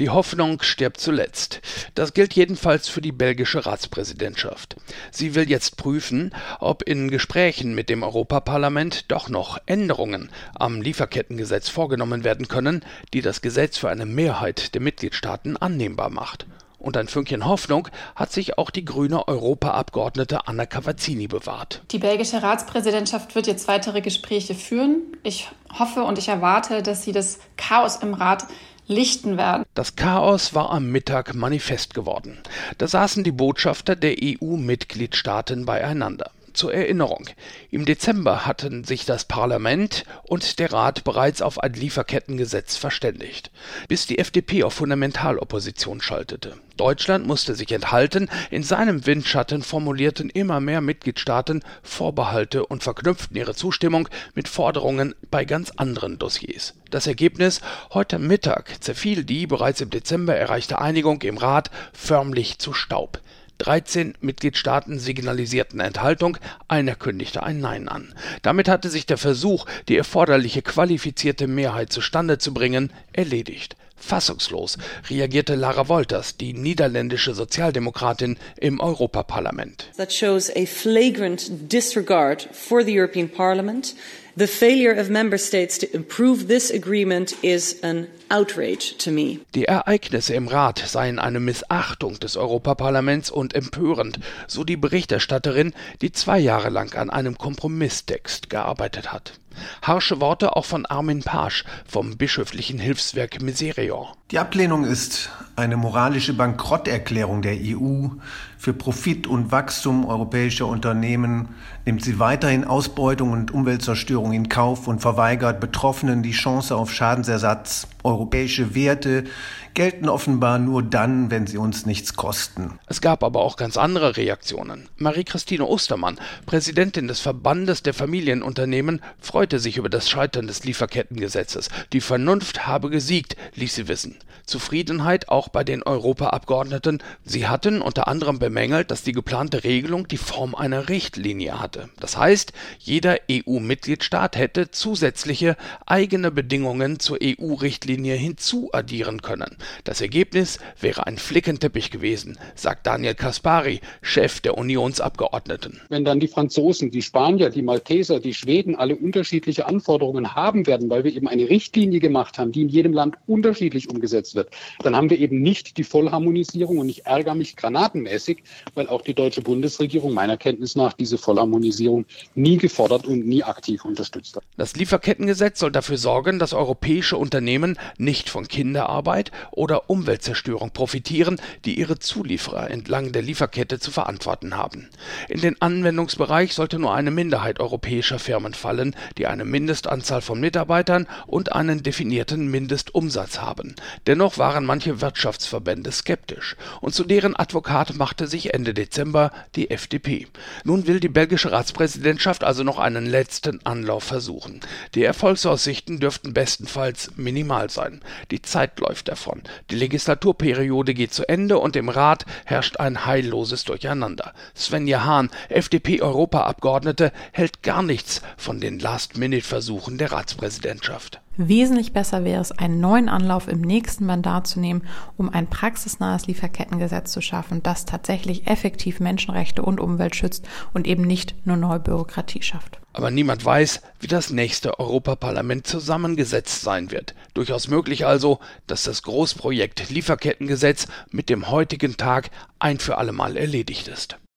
Die Hoffnung stirbt zuletzt. Das gilt jedenfalls für die belgische Ratspräsidentschaft. Sie will jetzt prüfen, ob in Gesprächen mit dem Europaparlament doch noch Änderungen am Lieferkettengesetz vorgenommen werden können, die das Gesetz für eine Mehrheit der Mitgliedstaaten annehmbar macht. Und ein Fünkchen Hoffnung hat sich auch die grüne Europaabgeordnete Anna Cavazzini bewahrt. Die belgische Ratspräsidentschaft wird jetzt weitere Gespräche führen. Ich hoffe und ich erwarte, dass sie das Chaos im Rat lichten werden. Das Chaos war am Mittag manifest geworden. Da saßen die Botschafter der EU-Mitgliedstaaten beieinander. Zur Erinnerung. Im Dezember hatten sich das Parlament und der Rat bereits auf ein Lieferkettengesetz verständigt, bis die FDP auf Fundamentalopposition schaltete. Deutschland musste sich enthalten, in seinem Windschatten formulierten immer mehr Mitgliedstaaten Vorbehalte und verknüpften ihre Zustimmung mit Forderungen bei ganz anderen Dossiers. Das Ergebnis heute Mittag zerfiel die bereits im Dezember erreichte Einigung im Rat förmlich zu Staub. 13 Mitgliedstaaten signalisierten Enthaltung, einer kündigte ein Nein an. Damit hatte sich der Versuch, die erforderliche qualifizierte Mehrheit zustande zu bringen, erledigt. Fassungslos reagierte Lara Wolters, die niederländische Sozialdemokratin im Europaparlament. That shows a flagrant disregard for the European Parliament. The failure of member states to improve this agreement is an outrage to me. Die Ereignisse im Rat seien eine Missachtung des Europaparlaments und empörend, so die Berichterstatterin, die zwei Jahre lang an einem Kompromisstext gearbeitet hat. Harsche Worte auch von Armin Pasch vom bischöflichen Hilfswerk Miserior. Die Ablehnung ist eine moralische Bankrotterklärung der EU. Für Profit und Wachstum europäischer Unternehmen nimmt sie weiterhin Ausbeutung und Umweltzerstörung in Kauf und verweigert Betroffenen die Chance auf Schadensersatz. Europäische Werte gelten offenbar nur dann, wenn sie uns nichts kosten. Es gab aber auch ganz andere Reaktionen. Marie-Christine Ostermann, Präsidentin des Verbandes der Familienunternehmen, freute sich über das Scheitern des Lieferkettengesetzes. Die Vernunft habe gesiegt, ließ sie wissen. Zufriedenheit auch bei den Europaabgeordneten. Sie hatten unter anderem bemängelt, dass die geplante Regelung die Form einer Richtlinie hatte. Das heißt, jeder EU-Mitgliedstaat hätte zusätzliche eigene Bedingungen zur EU-Richtlinie hinzuaddieren können. Das Ergebnis wäre ein Flickenteppich gewesen, sagt Daniel Kaspari, Chef der Unionsabgeordneten. Wenn dann die Franzosen, die Spanier, die Malteser, die Schweden alle unterschiedliche Anforderungen haben werden, weil wir eben eine Richtlinie gemacht haben, die in jedem Land unterschiedlich umgesetzt wird, dann haben wir eben nicht die Vollharmonisierung und ich ärgere mich granatenmäßig, weil auch die deutsche Bundesregierung meiner Kenntnis nach diese Vollharmonisierung nie gefordert und nie aktiv unterstützt hat. Das Lieferkettengesetz soll dafür sorgen, dass europäische Unternehmen nicht von Kinderarbeit oder Umweltzerstörung profitieren, die ihre Zulieferer entlang der Lieferkette zu verantworten haben. In den Anwendungsbereich sollte nur eine Minderheit europäischer Firmen fallen, die eine Mindestanzahl von Mitarbeitern und einen definierten Mindestumsatz haben. Dennoch waren manche Wirtschaftsverbände skeptisch und zu deren Advokat machte sich Ende Dezember die FDP. Nun will die belgische Ratspräsidentschaft also noch einen letzten Anlauf versuchen. Die Erfolgsaussichten dürften bestenfalls minimal sein. Die Zeit läuft davon. Die Legislaturperiode geht zu Ende und im Rat herrscht ein heilloses Durcheinander. Svenja Hahn, FDP-Europaabgeordnete, hält gar nichts von den Last-Minute-Versuchen der Ratspräsidentschaft. Wesentlich besser wäre es, einen neuen Anlauf im nächsten Mandat zu nehmen, um ein praxisnahes Lieferkettengesetz zu schaffen, das tatsächlich effektiv Menschenrechte und Umwelt schützt und eben nicht nur neue Bürokratie schafft. Aber niemand weiß, wie das nächste Europaparlament zusammengesetzt sein wird. Durchaus möglich also, dass das Großprojekt Lieferkettengesetz mit dem heutigen Tag ein für allemal erledigt ist.